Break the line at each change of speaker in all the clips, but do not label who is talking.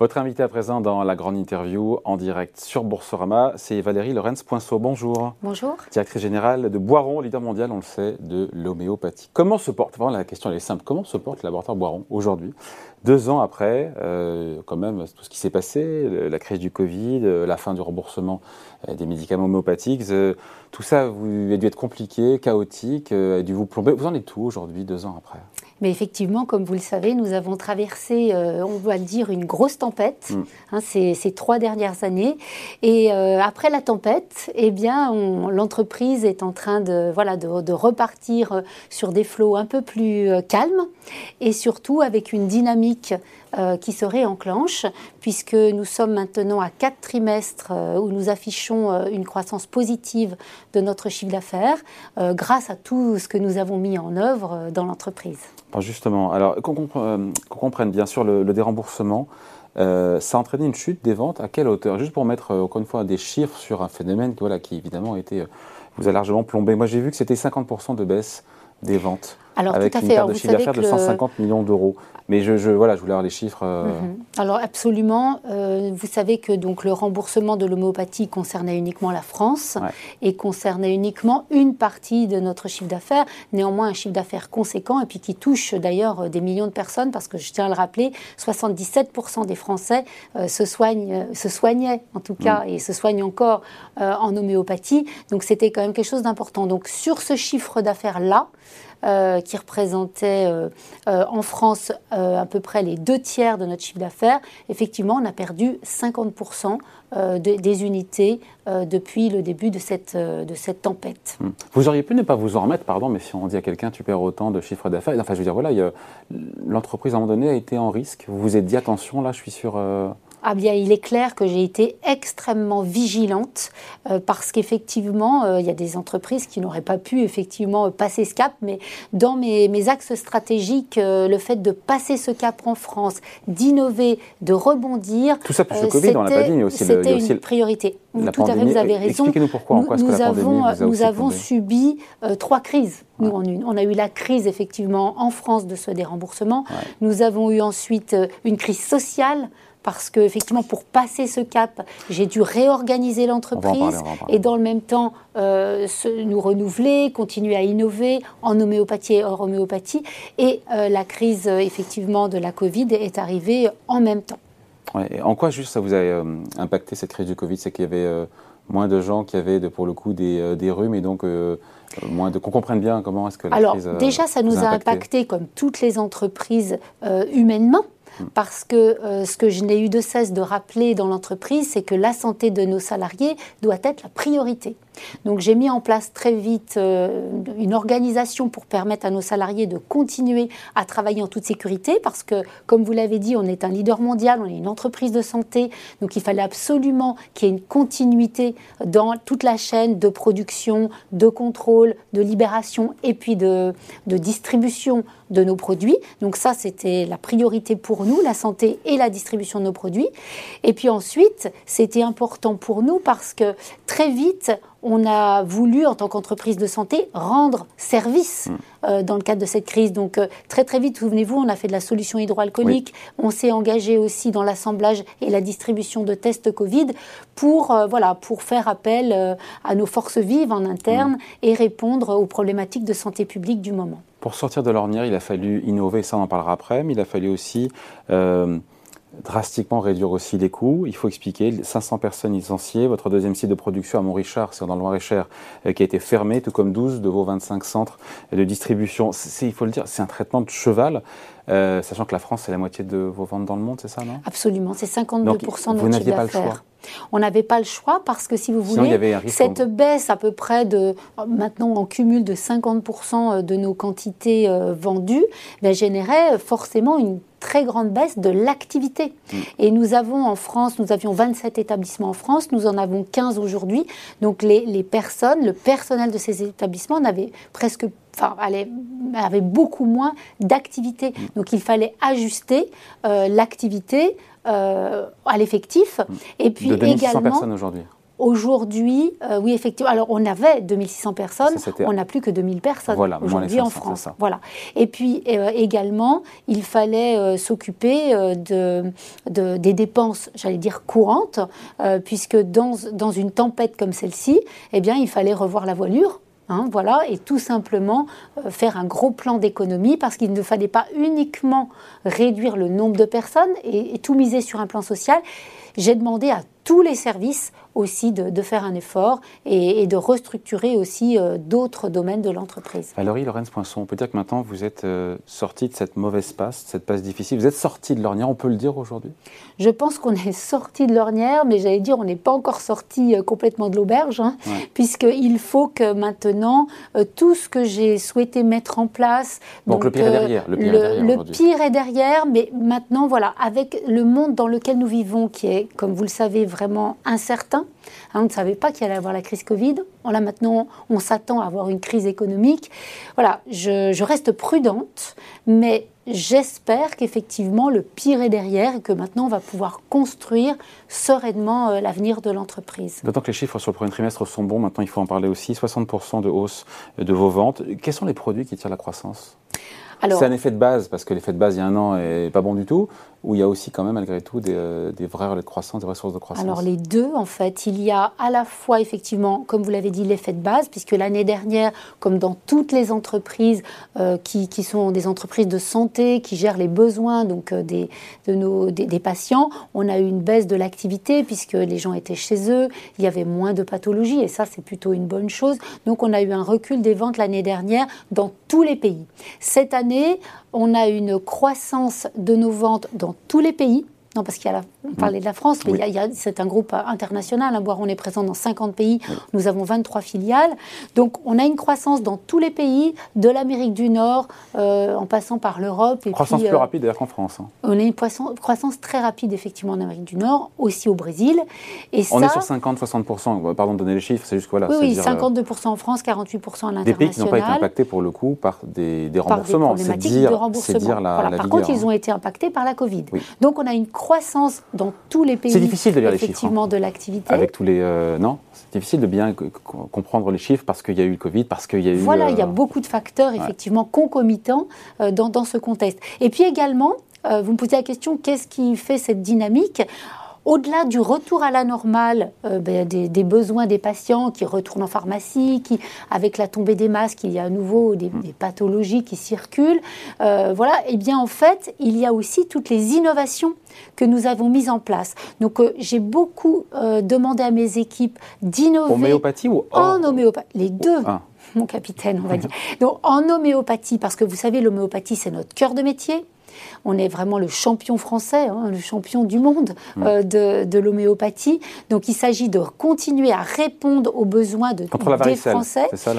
Votre invité à présent dans la grande interview en direct sur Boursorama, c'est Valérie Lorenz-Poinceau. Bonjour.
Bonjour.
Directrice générale de Boiron, leader mondial, on le sait, de l'homéopathie. Comment se porte, vraiment la question elle est simple, comment se porte le laboratoire Boiron aujourd'hui deux ans après, euh, quand même, tout ce qui s'est passé, la crise du Covid, euh, la fin du remboursement euh, des médicaments homéopathiques, tout ça a dû être compliqué, chaotique, a dû vous plomber. Vous en êtes tout aujourd'hui, deux ans après?
Mais effectivement, comme vous le savez, nous avons traversé, on doit le dire, une grosse tempête mm. hein, ces, trois dernières années. Et après la tempête, eh bien, l'entreprise est en train de, voilà, de, de, repartir sur des flots un peu plus calmes et surtout avec une dynamique euh, qui se réenclenche, puisque nous sommes maintenant à quatre trimestres euh, où nous affichons euh, une croissance positive de notre chiffre d'affaires grâce à tout ce que nous avons mis en œuvre dans l'entreprise.
Justement, alors qu'on comprenne bien sûr le, déremboursement. ça a entraîné une chute des ventes à quelle hauteur? Juste pour mettre encore une fois des chiffres sur un phénomène voilà, qui évidemment a été, vous a largement plombé. Moi j'ai vu que c'était 50% de baisse des ventes.
Alors,
avec
tout à
une
fait.
perte de chiffre d'affaires de 150 millions d'euros. Mais je, je, voilà, je voulais avoir les chiffres. Euh. Mhm.
Alors absolument. Euh, vous savez que donc le remboursement de l'homéopathie concernait uniquement la France et concernait uniquement une partie de notre chiffre d'affaires. Néanmoins, un chiffre d'affaires conséquent et puis qui touche d'ailleurs des millions de personnes parce que je tiens à le rappeler, 77% des Français euh, se soignent, se soignaient en tout cas mm. et se soignent encore en homéopathie. Donc c'était quand même quelque chose d'important. Donc sur ce chiffre d'affaires là. Euh, qui représentait euh, euh, en France à peu près les deux tiers de notre chiffre d'affaires, effectivement, on a perdu 50% des unités depuis le début de cette, de cette tempête.
Hmm. Vous auriez pu ne pas vous en remettre, pardon, mais si on dit à quelqu'un tu perds autant de chiffre d'affaires, enfin je veux dire, voilà, l'entreprise à un moment donné a été en risque. Vous vous êtes dit attention, là je suis sur
ah bien, il est clair que j'ai été extrêmement vigilante euh, parce qu'effectivement, euh, il y a des entreprises qui n'auraient pas pu effectivement passer ce cap, mais dans mes, axes stratégiques, euh, le fait de passer ce cap en France, d'innover, de rebondir,
tout ça plus le Covid, on l'a pas dit, mais aussi
c'était une priorité. tout à fait, vous avez raison.
Expliquez-nous pourquoi.
Nous, nous avons, nous avons subi trois crises. Nous, en une. On a eu la crise effectivement en France de ce déremboursement. Nous avons eu ensuite une crise sociale parce que effectivement pour passer ce cap, j'ai dû réorganiser l'entreprise et dans le même temps euh, nous renouveler, continuer à innover en homéopathie et hors homéopathie. Et euh, la crise effectivement de la Covid est arrivée en même temps.
en quoi juste ça vous a euh, impacté cette crise du Covid? C'est qu'il y avait moins de gens qui avaient pour le coup des, des rhumes et donc moins de qu'on comprenne bien comment est-ce que la
Alors,
crise
déjà ça nous a impacté comme toutes les entreprises humainement parce que euh, ce que je n'ai eu de cesse de rappeler dans l'entreprise, c'est que la santé de nos salariés doit être la priorité. Donc j'ai mis en place très vite euh, une organisation pour permettre à nos salariés de continuer à travailler en toute sécurité parce que, comme vous l'avez dit, on est un leader mondial, on est une entreprise de santé, donc il fallait absolument qu'il y ait une continuité dans toute la chaîne de production, de contrôle, de libération et puis de, de distribution de nos produits. Donc ça, c'était la priorité pour nous, la santé et la distribution de nos produits. Et puis ensuite, c'était important pour nous parce que très vite, on a voulu, en tant qu'entreprise de santé, rendre service mm. euh, dans le cadre de cette crise. Donc, euh, très très vite, souvenez-vous, on a fait de la solution hydroalcoolique. On s'est engagé aussi dans l'assemblage et la distribution de tests Covid pour, euh, voilà, pour faire appel à nos forces vives en interne mm. et répondre aux problématiques de santé publique du moment.
Pour sortir de l'ornière, il a fallu innover, ça on en parlera après, mais il a fallu aussi drastiquement réduire aussi les coûts. Il faut expliquer 500 personnes licenciées. Votre deuxième site de production à Montrichard, c'est dans le Loir-et-Cher, euh, qui a été fermé, tout comme 12 de vos 25 centres de distribution. il faut le dire, c'est un traitement de cheval. Euh, sachant que la France, c'est la moitié de vos ventes dans le monde, c'est ça, non?
Absolument, c'est 52% de notre chiffre d'affaires. On n'avait pas le choix parce que si vous voulez, cette baisse à peu près de, maintenant en cumul de 50% de nos quantités euh, vendues, ben, générait forcément une très grande baisse de l'activité. Mm. Et nous avons en France, nous avions 27 établissements en France, nous en avons 15 aujourd'hui. Donc les, les, personnes, le personnel de ces établissements n'avait presque enfin, avait beaucoup moins d'activité. Mm. Donc il fallait ajuster euh, l'activité euh, à l'effectif.
Mm. Et puis de également. personnes aujourd'hui.
Aujourd'hui, euh, oui, effectivement. Alors, on avait 2600 personnes, on n'a plus que 2000 personnes aujourd'hui en France. Voilà. Et puis, euh, également, il fallait euh, s'occuper de, des dépenses, j'allais dire courantes, puisque dans, dans une tempête comme celle-ci, eh bien, il fallait revoir la voilure. Hein, voilà, et tout simplement faire un gros plan d'économie parce qu'il ne fallait pas uniquement réduire le nombre de personnes et tout miser sur un plan social. J'ai demandé à tous les services aussi de, faire un effort et, de restructurer aussi euh, d'autres domaines de l'entreprise.
Valérie Lorenz Poinçon, on peut dire que maintenant vous êtes euh, sorti de cette mauvaise passe, cette passe difficile. Vous êtes sorti de l'ornière, on peut le dire aujourd'hui?
Je pense qu'on est sorti de l'ornière, mais j'allais dire on n'est pas encore sorti euh, complètement de l'auberge, hein, puisqu'il faut que maintenant tout ce que j'ai souhaité mettre en place.
Donc, le pire est derrière.
Le pire, est, derrière le pire est derrière, mais maintenant voilà, avec le monde dans lequel nous vivons, qui est, comme vous le savez, vraiment incertain, Hein, on ne savait pas qu'il allait avoir la crise Covid. Là maintenant, on s'attend à avoir une crise économique. Voilà, je, reste prudente, mais j'espère qu'effectivement le pire est derrière et que maintenant on va pouvoir construire sereinement euh, l'avenir de l'entreprise.
D'autant que les chiffres sur le premier trimestre sont bons, maintenant il faut en parler aussi. 60% de hausse de vos ventes. Quels sont les produits qui tirent la croissance? C'est un effet de base, parce que l'effet de base il y a un an est pas bon du tout, ou il y a aussi quand même malgré tout des, euh, des vraies relais de croissance, des ressources de croissance
Alors les deux en fait. Il y a à la fois effectivement, comme vous l'avez dit, l'effet de base, puisque l'année dernière, comme dans toutes les entreprises euh, qui, qui, sont des entreprises de santé, qui gèrent les besoins donc, euh, des, de nos, des, des, patients, on a eu une baisse de l'activité puisque les gens étaient chez eux, il y avait moins de pathologies et ça c'est plutôt une bonne chose. Donc on a eu un recul des ventes l'année dernière dans tous les pays. Cette année, on a une croissance de nos ventes dans tous les pays. Non, parce qu'il y a on parlait de la France, mais c'est un groupe international. Hein, on est présent dans 50 pays. Nous avons 23 filiales. Donc, on a une croissance dans tous les pays, de l'Amérique du Nord, euh, en passant par l'Europe.
Croissance plus euh, rapide d'ailleurs qu'en France. Hein.
On a une croissance très rapide, effectivement, en Amérique du Nord, aussi au Brésil.
Et on est sur 50-60%. Pardon de donner les chiffres, c'est juste voilà.
Oui, oui 52% en France, 48% à l'international.
Des pays qui n'ont pas été impactés pour le coup par des, des remboursements.
Dire, de remboursement.
Dire la,
Par contre, ils ont été impactés par la Covid. Donc, on a une croissance dans tous les pays.
C'est difficile de lire les chiffres.
Effectivement, hein. de l'activité.
Avec tous les. Euh, non C'est difficile de bien comprendre les chiffres parce qu'il y a eu le Covid, parce qu'il y a eu.
Voilà, il y a euh, beaucoup de facteurs, effectivement, concomitants euh, dans, dans, ce contexte. Et puis également, vous me posez la question qu'est-ce qui fait cette dynamique? Au-delà du retour à la normale euh, ben, des, besoins des patients qui retournent en pharmacie, qui, avec la tombée des masques, il y a à nouveau des, pathologies qui circulent, euh, voilà, et eh bien en fait, il y a aussi toutes les innovations que nous avons mises en place. Donc euh, j'ai beaucoup demandé à mes équipes d'innover.
Homéopathie ou
en homéopathie Les deux. Ah. Mon capitaine, on va dire. Donc en homéopathie, parce que vous savez, l'homéopathie, c'est notre cœur de métier. On est vraiment le champion français, hein, le champion du monde euh, de, l'homéopathie. Donc il s'agit de continuer à répondre aux besoins de,
Contre la
des Français.
Ça,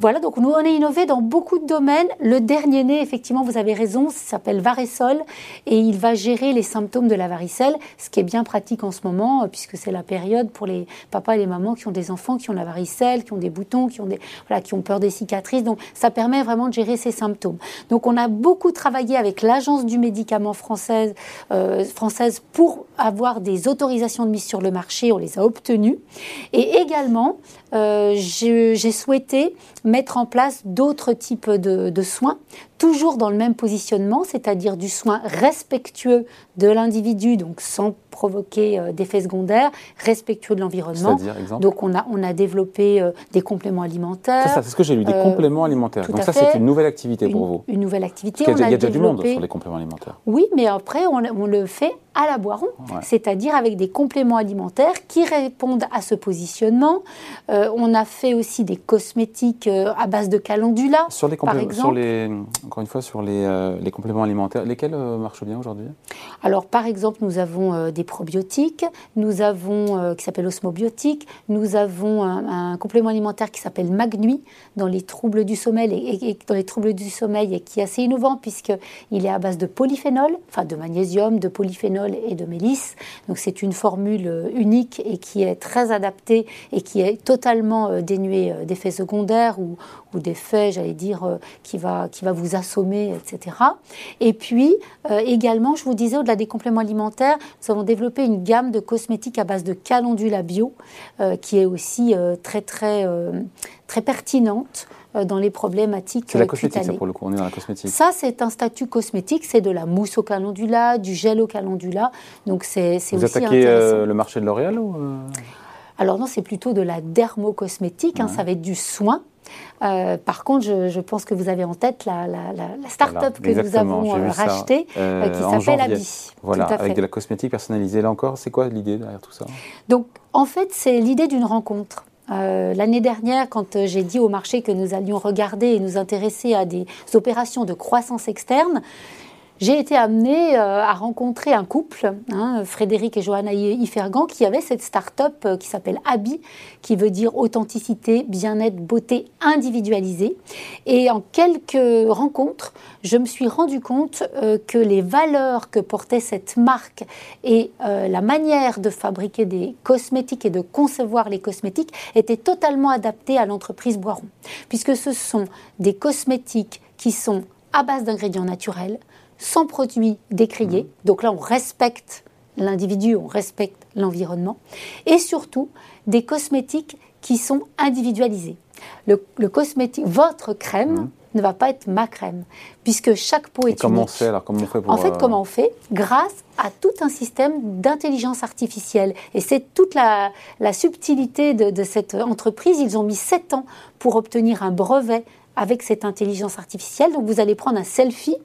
Voilà, donc nous on a innové dans beaucoup de domaines. Le dernier né, effectivement, vous avez raison, s'appelle Varesol et il va gérer les symptômes de la varicelle, ce qui est bien pratique en ce moment euh, puisque c'est la période pour les papas et les mamans qui ont des enfants qui ont la varicelle, qui ont des boutons, qui ont des voilà, qui ont peur des cicatrices. Donc ça permet vraiment de gérer ces symptômes. Donc on a beaucoup travaillé avec l'agence du médicament euh, française pour avoir des autorisations de mise sur le marché. On les a obtenues. Et également, euh, j'ai souhaité mettre en place d'autres types de, soins, toujours dans le même positionnement, c'est-à-dire du soin respectueux de l'individu, donc sans provoquer euh, d'effets secondaires, respectueux de l'environnement. Donc on a, on a développé euh, des compléments alimentaires.
C'est ça, c'est ce que j'ai lu, des compléments alimentaires. Donc ça, c'est une nouvelle activité pour vous.
Une nouvelle activité.
il y a, déjà du monde sur les compléments alimentaires.
Oui, mais après, on, on le fait à la Boiron, c'est-à-dire avec des compléments alimentaires qui répondent à ce positionnement. Euh, on a fait aussi des cosmétiques euh, à base de calendula,
sur les par exemple. Sur les, encore une fois, sur les, euh, les compléments alimentaires, lesquels marchent bien aujourd'hui?
Alors, par exemple, nous avons des probiotiques, nous avons qui s'appelle Osmobiotique, nous avons un, complément alimentaire qui s'appelle Magnui dans les troubles du sommeil et, dans les troubles du sommeil et qui est assez innovant puisqu'il est à base de polyphénol, enfin de magnésium, de polyphénol et de mélisse. Donc c'est une formule euh, unique et qui est très adaptée et qui est totalement euh, dénuée d'effets secondaires ou, ou d'effets, j'allais dire, qui va, qui va vous assommer, etc. Et puis également, je vous disais, au-delà des compléments alimentaires, nous avons développé une gamme de cosmétiques à base de calendula bio qui est aussi très très très pertinente euh, dans les problématiques
C'est la cosmétique, ça, pour le coup, on est dans la cosmétique.
Ça, c'est un statut cosmétique, c'est de la mousse au calendula, du gel au calendula. Donc, c'est aussi
Vous attaquez euh, le marché de L'Oréal ou euh
Alors non, c'est plutôt de la dermocosmétique, hein, ça va être du soin. par contre, je, pense que vous avez en tête la, la, start-up que nous avons rachetée qui s'appelle Abi.
Voilà, avec de la cosmétique personnalisée. Là encore, c'est quoi l'idée derrière tout ça?
Donc, en fait, c'est l'idée d'une rencontre. Euh, l'année dernière, quand euh, j'ai dit au marché que nous allions regarder et nous intéresser à des opérations de croissance externe, j'ai été amenée euh, à rencontrer un couple, hein, Frédéric et Johanna Ifergan, qui avait cette start-up euh, qui s'appelle Abi, qui veut dire authenticité, bien-être, beauté individualisée. Et en quelques rencontres, je me suis rendu compte euh, que les valeurs que portait cette marque et la manière de fabriquer des cosmétiques et de concevoir les cosmétiques étaient totalement adaptées à l'entreprise Boiron, puisque ce sont des cosmétiques qui sont à base d'ingrédients naturels, sans produits décriés. Mmh. Donc là, on respecte l'individu, on respecte l'environnement. Et surtout, des cosmétiques qui sont individualisés. Le, cosmétique, votre crème mmh. ne va pas être ma crème, puisque chaque peau est
comment unique. On alors comment on fait
En fait, euh, comment on fait Grâce à tout un système d'intelligence artificielle. Et c'est toute la, subtilité de, de, cette entreprise. Ils ont mis sept ans pour obtenir un brevet avec cette intelligence artificielle. Donc vous allez prendre un selfie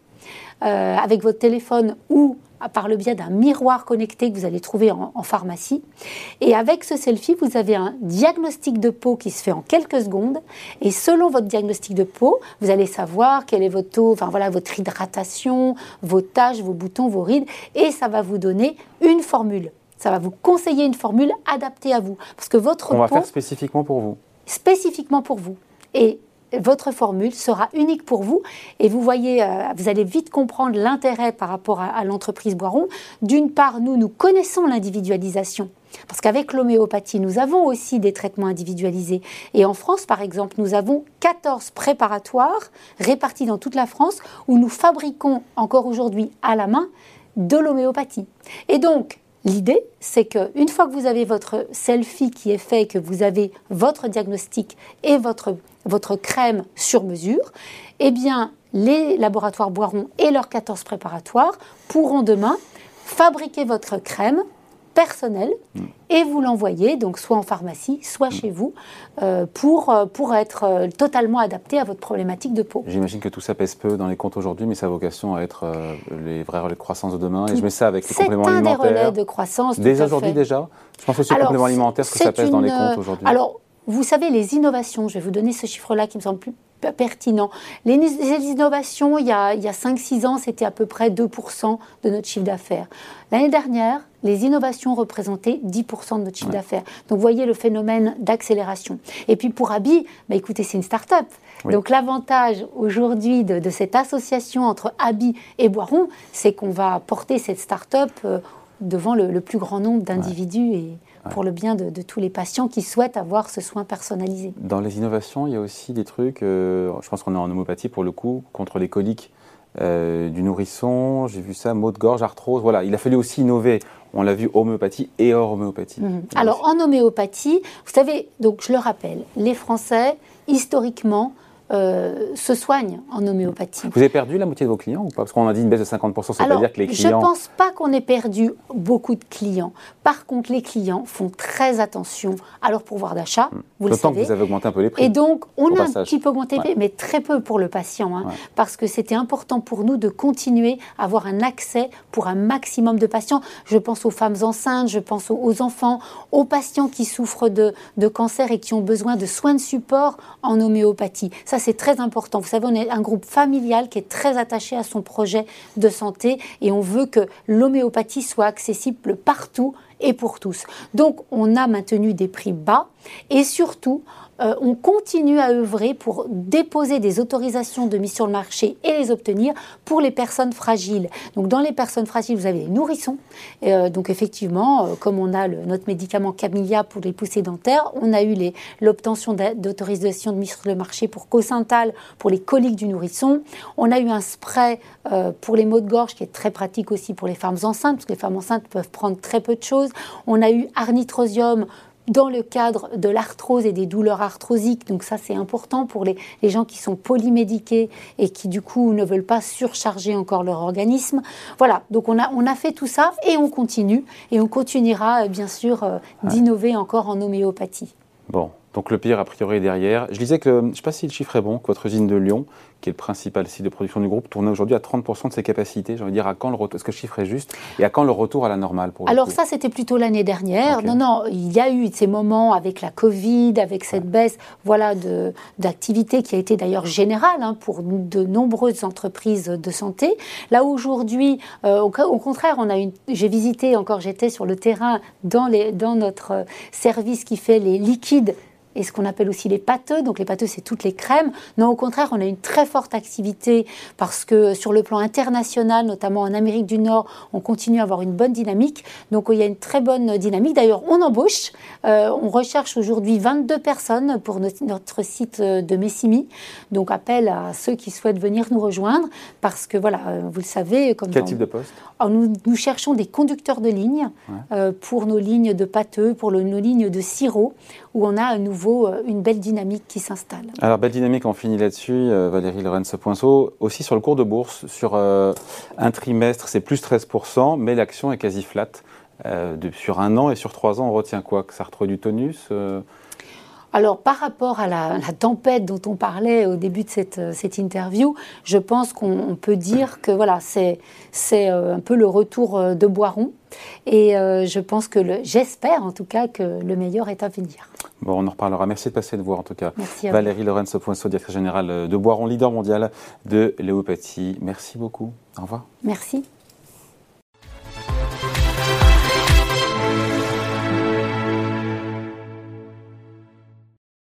avec votre téléphone ou par le biais d'un miroir connecté que vous allez trouver en, pharmacie. Et avec ce selfie, vous avez un diagnostic de peau qui se fait en quelques secondes. Et selon votre diagnostic de peau, vous allez savoir quel est votre taux, enfin voilà, votre hydratation, vos taches, vos boutons, vos rides. Et ça va vous donner une formule. Ça va vous conseiller une formule adaptée à vous. Parce que votre
On va faire spécifiquement pour vous.
Spécifiquement pour vous. Et votre formule sera unique pour vous et vous voyez, euh, vous allez vite comprendre l'intérêt par rapport à, l'entreprise Boiron. D'une part, nous, nous connaissons l'individualisation. Parce qu'avec l'homéopathie, nous avons aussi des traitements individualisés. Et en France, par exemple, nous avons 14 préparatoires répartis dans toute la France où nous fabriquons encore aujourd'hui à la main de l'homéopathie. Et donc, L'idée, c'est qu'une fois que vous avez votre selfie qui est fait, que vous avez votre diagnostic et votre votre crème sur mesure, eh bien, les laboratoires Boiron et leurs 14 préparatoires pourront demain fabriquer votre crème personnelle mm. et vous l'envoyer, donc soit en pharmacie, soit mm. chez vous, euh, pour, euh, pour être euh, totalement adapté à votre problématique de peau.
J'imagine que tout ça pèse peu dans les comptes aujourd'hui, mais ça a vocation à être les vrais relais de croissance de demain. et je mets ça avec les compléments alimentaires.
C'est un des relais de croissance.
Dès aujourd'hui déjà? Je pense aussi aux compléments alimentaires, ce que ça pèse dans les comptes aujourd'hui?
Alors, vous savez, les innovations, je vais vous donner ce chiffre-là qui me semble plus pertinent. Les, innovations, il y a, a 5-6 ans, c'était à peu près 2% de notre chiffre d'affaires. L'année dernière, les innovations représentaient 10% de notre chiffre d'affaires. Donc, vous voyez le phénomène d'accélération. Et puis, pour Abi, bah, écoutez, c'est une start-up. Donc, l'avantage aujourd'hui de, cette association entre Abi et Boiron, c'est qu'on va porter cette start-up euh, devant le, plus grand nombre d'individus et pour le bien de, tous les patients qui souhaitent avoir ce soin personnalisé.
Dans les innovations, il y a aussi des trucs, euh, je pense qu'on est en homéopathie pour le coup, contre les coliques euh, du nourrisson, j'ai vu ça, maux de gorge, arthrose, voilà, il a fallu aussi innover. On l'a vu homéopathie et hors homéopathie. Mhm.
Alors en homéopathie, vous savez, donc je le rappelle, les Français, historiquement, euh, se soignent en homéopathie.
Vous avez perdu la moitié de vos clients ou pas? Parce qu'on a dit une baisse de 50%, ça veut dire que les clients...
Je ne pense pas qu'on ait perdu beaucoup de clients. Par contre, les clients font très attention à leur pouvoir d'achat, hmm. vous le savez.
que vous avez augmenté un peu les prix.
Et donc, on a un petit peu augmenté les prix, mais très peu pour le patient, hein, parce que c'était important pour nous de continuer à avoir un accès pour un maximum de patients. Je pense aux femmes enceintes, je pense aux enfants, aux patients qui souffrent de, de cancer et qui ont besoin de soins de support en homéopathie. Ça, c'est très important. Vous savez, on est un groupe familial qui est très attaché à son projet de santé et on veut que l'homéopathie soit accessible partout et pour tous. Donc, on a maintenu des prix bas et surtout, euh, on continue à œuvrer pour déposer des autorisations de mise sur le marché et les obtenir pour les personnes fragiles. Donc dans les personnes fragiles, vous avez les nourrissons. Euh, donc effectivement, euh, comme on a notre médicament Camilia pour les poussées dentaires, on a eu l'obtention d'autorisation de mise sur le marché pour Cosental pour les coliques du nourrisson. On a eu un spray pour les maux de gorge qui est très pratique aussi pour les femmes enceintes, parce que les femmes enceintes peuvent prendre très peu de choses. On a eu Arnitrosium dans le cadre de l'arthrose et des douleurs arthrosiques. Donc ça, c'est important pour les, gens qui sont polymédiqués et qui, du coup, ne veulent pas surcharger encore leur organisme. Voilà, donc on a, on a fait tout ça et on continue. Et on continuera, euh, bien sûr, euh, d'innover encore en homéopathie.
Bon, donc le pire, a priori, est derrière. Je disais que, je ne sais pas si le chiffre est bon, que votre usine de Lyon, qui est le principal site de production du groupe, tournait aujourd'hui à 30% de ses capacités. J'ai envie de dire, à quand le retour Est-ce que le chiffre est juste Et à quand le retour à la normale pour
Alors ça, c'était plutôt l'année dernière. Non, non, il y a eu ces moments avec la Covid, avec cette baisse voilà, d'activité qui a été d'ailleurs générale hein, pour de nombreuses entreprises de santé. Là, aujourd'hui, euh, au, contraire, on a une, j'ai visité encore, j'étais sur le terrain dans, les, dans notre service qui fait les liquides et ce qu'on appelle aussi les pâteux. Donc les pâteux, c'est toutes les crèmes. Non, au contraire, on a une très forte activité parce que sur le plan international, notamment en Amérique du Nord, on continue à avoir une bonne dynamique. Donc il y a une très bonne dynamique. D'ailleurs, on embauche. Euh, on recherche aujourd'hui 22 personnes pour notre, site de Messimi. Donc appel à ceux qui souhaitent venir nous rejoindre parce que voilà, euh, vous le savez.
Comme Quel type de poste?
Nous, nous, cherchons des conducteurs de ligne euh, pour nos lignes de pâteux, pour nos lignes de sirop, où on a à nouveau euh, une belle dynamique qui s'installe.
Alors, belle dynamique, on finit là-dessus, euh, Valérie Lorenz-Poinceau. Aussi sur le cours de bourse, sur euh, un trimestre, c'est plus 13%, mais l'action est quasi flat. sur un an et sur trois ans, on retient quoi? Que ça retrouve du tonus
alors, par rapport à la, tempête dont on parlait au début de cette, cette interview, je pense qu'on peut dire que voilà, c'est un peu le retour de Boiron. Et je pense que, j'espère en tout cas, que le meilleur est à venir.
Bon, on en reparlera. Merci de passer de voir en tout cas. Valérie Lorenzo-Poinceau, directrice générale de Boiron, leader mondial de l'homéopathie. Merci beaucoup. Au revoir.
Merci.